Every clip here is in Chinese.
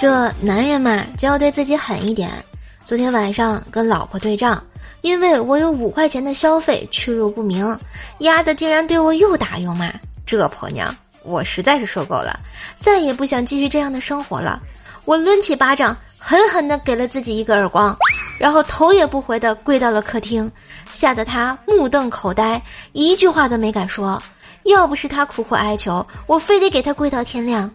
这男人嘛，就要对自己狠一点。昨天晚上跟老婆对账，因为我有五块钱的消费去路不明，丫的竟然对我又打又骂。这婆娘，我实在是受够了，再也不想继续这样的生活了。我抡起巴掌，狠狠地给了自己一个耳光，然后头也不回地跪到了客厅，吓得他目瞪口呆，一句话都没敢说。要不是他苦苦哀求，我非得给他跪到天亮。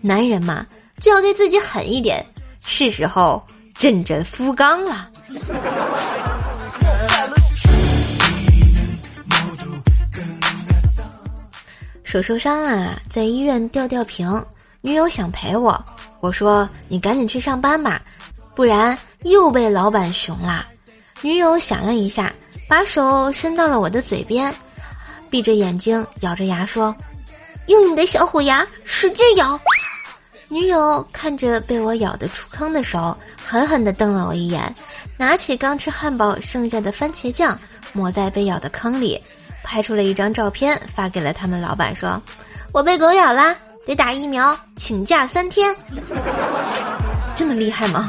男人嘛。就要对自己狠一点，是时候振振夫纲了。手受伤了，在医院吊吊瓶，女友想陪我，我说你赶紧去上班吧，不然又被老板熊了。女友想了一下，把手伸到了我的嘴边，闭着眼睛咬着牙说：“用你的小虎牙使劲咬。”女友看着被我咬得出坑的手，狠狠地瞪了我一眼，拿起刚吃汉堡剩下的番茄酱抹在被咬的坑里，拍出了一张照片发给了他们老板，说：“我被狗咬啦，得打疫苗，请假三天。”这么厉害吗？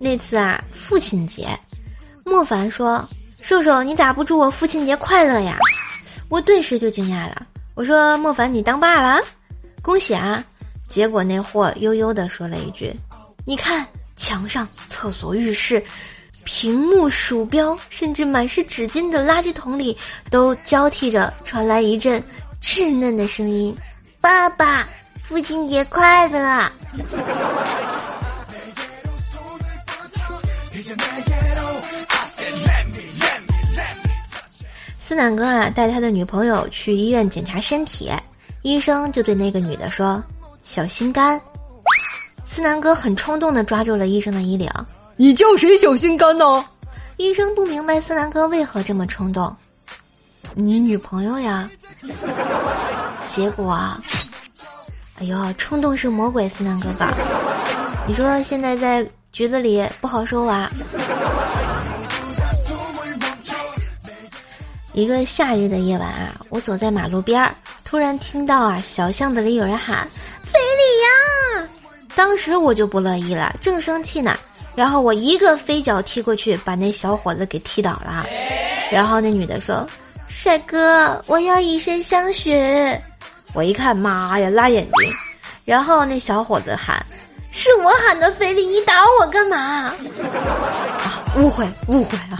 那次啊，父亲节，莫凡说：“瘦瘦，你咋不祝我父亲节快乐呀？”我顿时就惊讶了，我说：“莫凡，你当爸了，恭喜啊！”结果那货悠悠地说了一句：“你看，墙上、厕所、浴室、屏幕、鼠标，甚至满是纸巾的垃圾桶里，都交替着传来一阵稚嫩的声音：‘爸爸，父亲节快乐！’” 思南哥啊，带他的女朋友去医院检查身体，医生就对那个女的说：“小心肝。”思南哥很冲动的抓住了医生的衣领：“你叫谁小心肝呢？”医生不明白思南哥为何这么冲动。你女朋友呀？结果，哎呦，冲动是魔鬼，思南哥哥，你说现在在局子里不好受啊。一个夏日的夜晚啊，我走在马路边儿，突然听到啊，小巷子里有人喊“非礼呀”，当时我就不乐意了，正生气呢，然后我一个飞脚踢过去，把那小伙子给踢倒了。然后那女的说：“帅哥，我要以身相许。”我一看，妈呀，辣眼睛。然后那小伙子喊：“是我喊的非礼，你打我干嘛？”啊，误会，误会啊。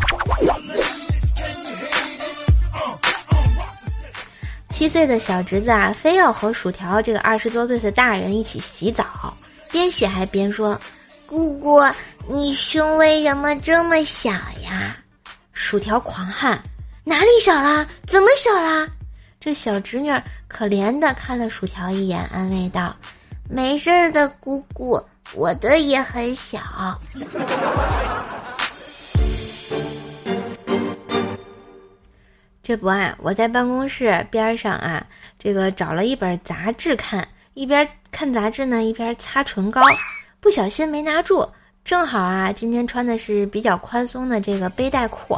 七岁的小侄子啊，非要和薯条这个二十多岁的大人一起洗澡，边洗还边说：“姑姑，你胸为什么这么小呀？”薯条狂喊：“哪里小啦？怎么小啦？”这小侄女可怜的看了薯条一眼，安慰道：“没事的，姑姑，我的也很小。”这不啊，我在办公室边上啊，这个找了一本杂志看，一边看杂志呢，一边擦唇膏，不小心没拿住，正好啊，今天穿的是比较宽松的这个背带裤，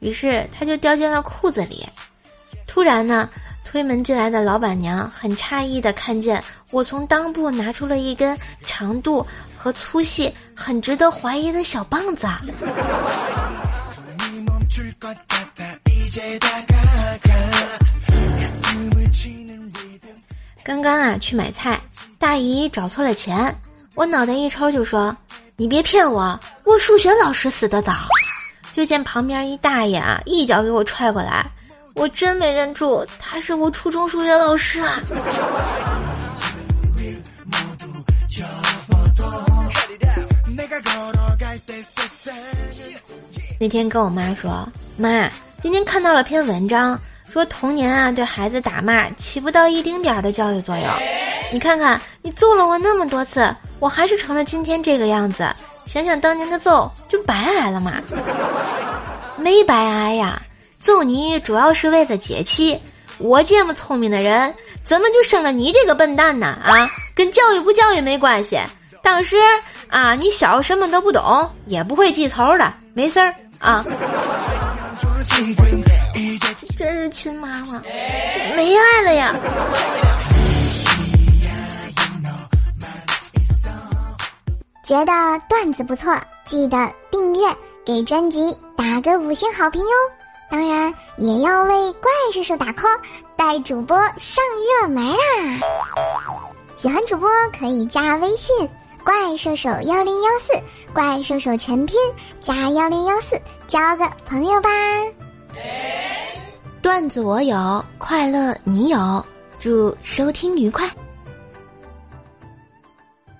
于是它就掉进了裤子里。突然呢，推门进来的老板娘很诧异的看见我从裆部拿出了一根长度和粗细很值得怀疑的小棒子。刚刚啊，去买菜，大姨找错了钱，我脑袋一抽就说：“你别骗我，我数学老师死的早。”就见旁边一大爷啊，一脚给我踹过来，我真没认出他是我初中数学老师啊。那天跟我妈说：“妈，今天看到了篇文章，说童年啊对孩子打骂起不到一丁点儿的教育作用。你看看，你揍了我那么多次，我还是成了今天这个样子。想想当年的揍，就白挨了嘛？没白挨呀，揍你主要是为了解气。我这么聪明的人，怎么就生了你这个笨蛋呢？啊，跟教育不教育没关系。当时啊，你小什么都不懂，也不会记仇的，没事儿。啊！真是亲妈妈，没爱了呀！觉得段子不错，记得订阅，给专辑打个五星好评哟！当然也要为怪叔叔打 call，带主播上热门啦！喜欢主播可以加微信“怪兽手幺零幺四”，怪兽手全拼加幺零幺四，交个朋友吧！段子我有，快乐你有，祝收听愉快。